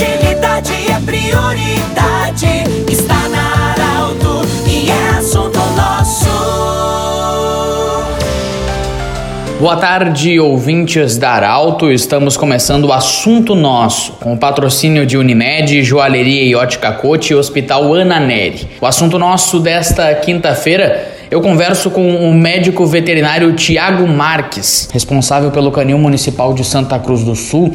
Agilidade é prioridade. Está na Arauto e é assunto nosso. Boa tarde, ouvintes da Arauto. Estamos começando o assunto nosso, com o patrocínio de Unimed, Joalheria e Ótica Cote e Hospital Ana Neri. O assunto nosso desta quinta-feira eu converso com o médico veterinário Tiago Marques, responsável pelo Canil Municipal de Santa Cruz do Sul.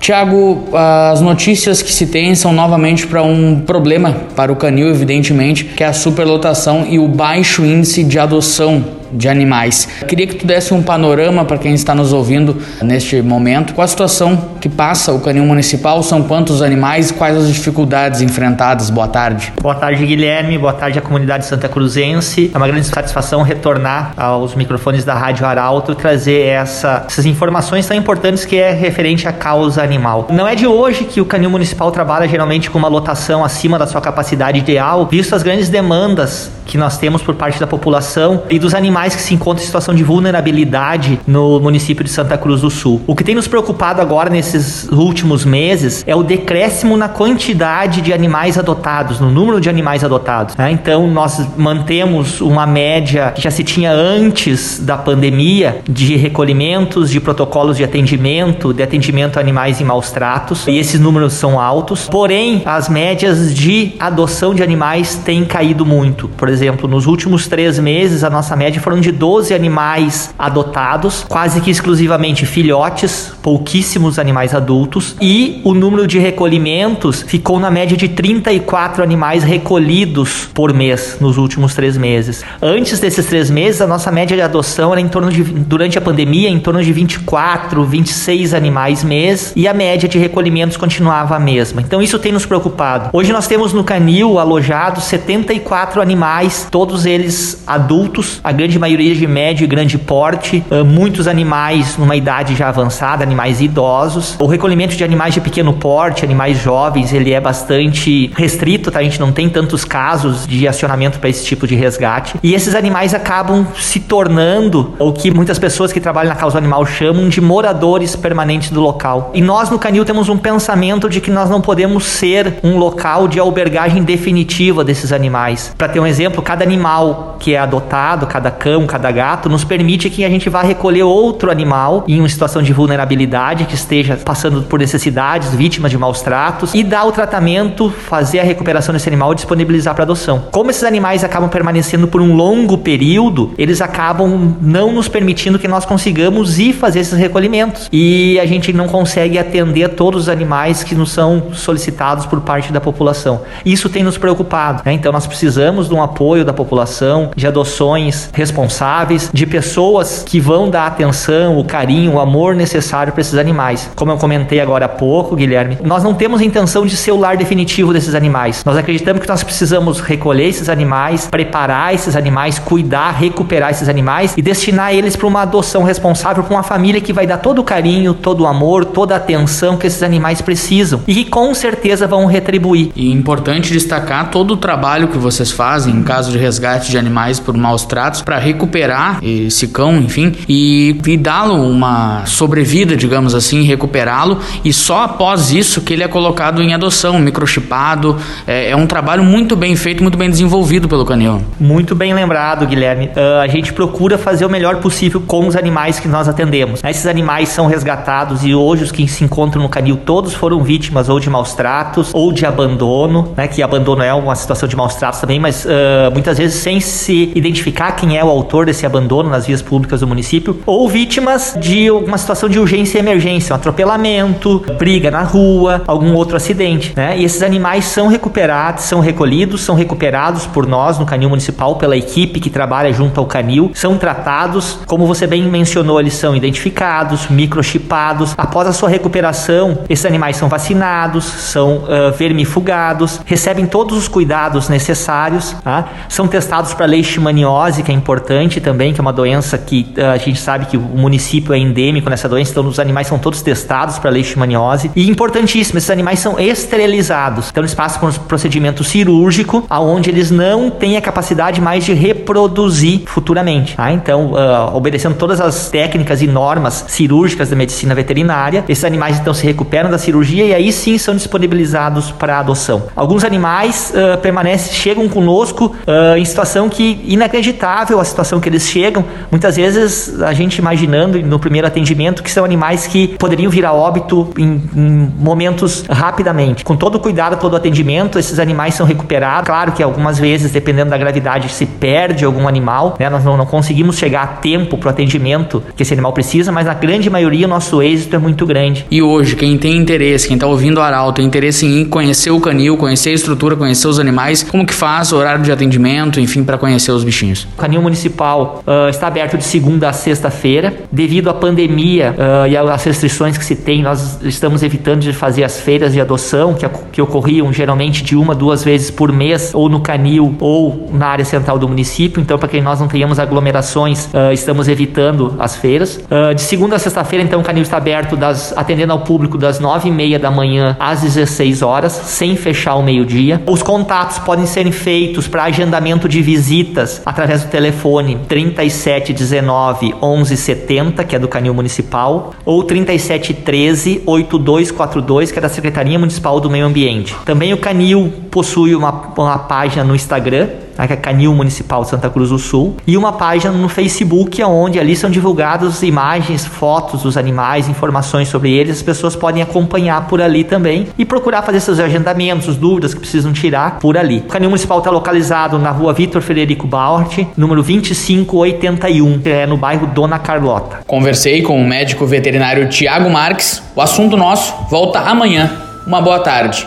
Tiago, as notícias que se tem são novamente para um problema para o canil, evidentemente, que é a superlotação e o baixo índice de adoção de animais. Queria que tu desse um panorama para quem está nos ouvindo neste momento. Qual a situação que passa o canil municipal? São quantos animais? Quais as dificuldades enfrentadas? Boa tarde. Boa tarde, Guilherme. Boa tarde à comunidade santa cruzense. É uma grande satisfação retornar aos microfones da Rádio Arauto e trazer essa, essas informações tão importantes que é referente à causa animal. Não é de hoje que o canil municipal trabalha geralmente com uma lotação acima da sua capacidade ideal, visto as grandes demandas que nós temos por parte da população e dos animais que se encontram em situação de vulnerabilidade no município de Santa Cruz do Sul. O que tem nos preocupado agora nesses últimos meses é o decréscimo na quantidade de animais adotados, no número de animais adotados. Né? Então, nós mantemos uma média que já se tinha antes da pandemia de recolhimentos, de protocolos de atendimento, de atendimento a animais em maus tratos, e esses números são altos. Porém, as médias de adoção de animais têm caído muito. Por exemplo, nos últimos três meses, a nossa média foram de 12 animais adotados, quase que exclusivamente filhotes, pouquíssimos animais adultos, e o número de recolhimentos ficou na média de 34 animais recolhidos por mês nos últimos três meses. Antes desses três meses, a nossa média de adoção era em torno de, durante a pandemia, em torno de 24, 26 animais mês, e a média de recolhimentos continuava a mesma. Então isso tem nos preocupado. Hoje nós temos no canil alojados 74 animais todos eles adultos, a grande maioria de médio e grande porte, muitos animais numa idade já avançada, animais idosos. O recolhimento de animais de pequeno porte, animais jovens, ele é bastante restrito, tá? A gente não tem tantos casos de acionamento para esse tipo de resgate. E esses animais acabam se tornando o que muitas pessoas que trabalham na causa animal chamam de moradores permanentes do local. E nós no Canil temos um pensamento de que nós não podemos ser um local de albergagem definitiva desses animais. Para ter um exemplo, cada animal que é adotado, cada cão, cada gato, nos permite que a gente vá recolher outro animal em uma situação de vulnerabilidade, que esteja passando por necessidades, vítima de maus tratos, e dar o tratamento, fazer a recuperação desse animal e disponibilizar para adoção. Como esses animais acabam permanecendo por um longo período, eles acabam não nos permitindo que nós consigamos ir fazer esses recolhimentos. E a gente não consegue atender todos os animais que nos são solicitados por parte da população. Isso tem nos preocupado. Né? Então nós precisamos de um apoio da população, de adoções responsáveis, de pessoas que vão dar atenção, o carinho, o amor necessário para esses animais. Como eu comentei agora há pouco, Guilherme, nós não temos a intenção de ser o lar definitivo desses animais. Nós acreditamos que nós precisamos recolher esses animais, preparar esses animais, cuidar, recuperar esses animais e destinar eles para uma adoção responsável para uma família que vai dar todo o carinho, todo o amor, toda a atenção que esses animais precisam e que com certeza vão retribuir. E é importante destacar todo o trabalho que vocês fazem em caso de resgate de animais por maus tratos para recuperar esse cão, enfim, e, e dá-lo uma sobrevida, digamos assim, recuperá-lo e só após isso que ele é colocado em adoção, microchipado. É, é um trabalho muito bem feito, muito bem desenvolvido pelo canil. Muito bem lembrado, Guilherme. Uh, a gente procura fazer o melhor possível com os animais que nós atendemos. Esses animais são resgatados e hoje os que se encontram no canil todos foram vítimas ou de maus tratos ou de abandono, né? Que abandono é uma situação de maus tratos também, mas uh, muitas vezes sem se identificar quem é o autor desse abandono nas vias públicas do município, ou vítimas de uma situação de urgência emergência, um atropelamento, briga na rua, algum outro acidente, né? E esses animais são recuperados, são recolhidos, são recuperados por nós no canil municipal, pela equipe que trabalha junto ao canil, são tratados, como você bem mencionou, eles são identificados, microchipados. Após a sua recuperação, esses animais são vacinados, são uh, vermifugados, recebem todos os cuidados necessários, tá? São testados para leishmaniose, que é importante também, que é uma doença que uh, a gente sabe que o município é endêmico nessa doença, então os animais são todos testados para leishmaniose. E importantíssimo, esses animais são esterilizados. Então eles passam por um procedimento cirúrgico, aonde eles não têm a capacidade mais de reproduzir futuramente. Tá? Então, uh, obedecendo todas as técnicas e normas cirúrgicas da medicina veterinária, esses animais então se recuperam da cirurgia e aí sim são disponibilizados para adoção. Alguns animais uh, permanecem, chegam conosco uh, em situação que inacreditável a situação que eles chegam. Muitas vezes a gente imaginando no primeiro atendimento que são animais que poderiam vir a óbito em, em momentos rapidamente. Com todo o cuidado, todo o atendimento, esses animais são recuperados. Claro que algumas vezes, dependendo da gravidade, se perde algum animal, né? Nós não, não conseguimos chegar a tempo para o atendimento que esse animal precisa, mas na grande maioria o nosso êxito é muito grande. E hoje, quem tem interesse, quem está ouvindo o Arauto, tem interesse em conhecer o canil, conhecer a estrutura, conhecer os animais, como que faz o horário de atendimento, enfim, para conhecer os bichinhos? O canil municipal uh, está aberto de segunda a sexta-feira. Devido à pandemia uh, e às restrições que se tem, nós estamos evitando de fazer as feiras de adoção, que, que ocorriam geralmente de uma, duas vezes por mês, ou no canil ou na área central do município. Então, para que nós não tenhamos aglomerações, uh, estamos evitando as feiras. de segunda a sexta-feira, então, o canil está aberto, das, atendendo ao público das nove e meia da manhã às 16 horas, sem fechar o meio-dia. Os contatos podem ser feitos para agendamento de visitas através do telefone 3719 1170, que é do Canil Municipal, ou 3713 8242, que é da Secretaria Municipal do Meio Ambiente. Também o Canil possui uma, uma página no Instagram que é Canil Municipal de Santa Cruz do Sul, e uma página no Facebook, onde ali são divulgadas imagens, fotos dos animais, informações sobre eles. As pessoas podem acompanhar por ali também e procurar fazer seus agendamentos, dúvidas que precisam tirar por ali. O Canil Municipal está localizado na rua Vitor Frederico Bauert, número 2581, que é no bairro Dona Carlota. Conversei com o médico veterinário Tiago Marques. O assunto nosso volta amanhã. Uma boa tarde.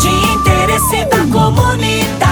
De interesse da comunidade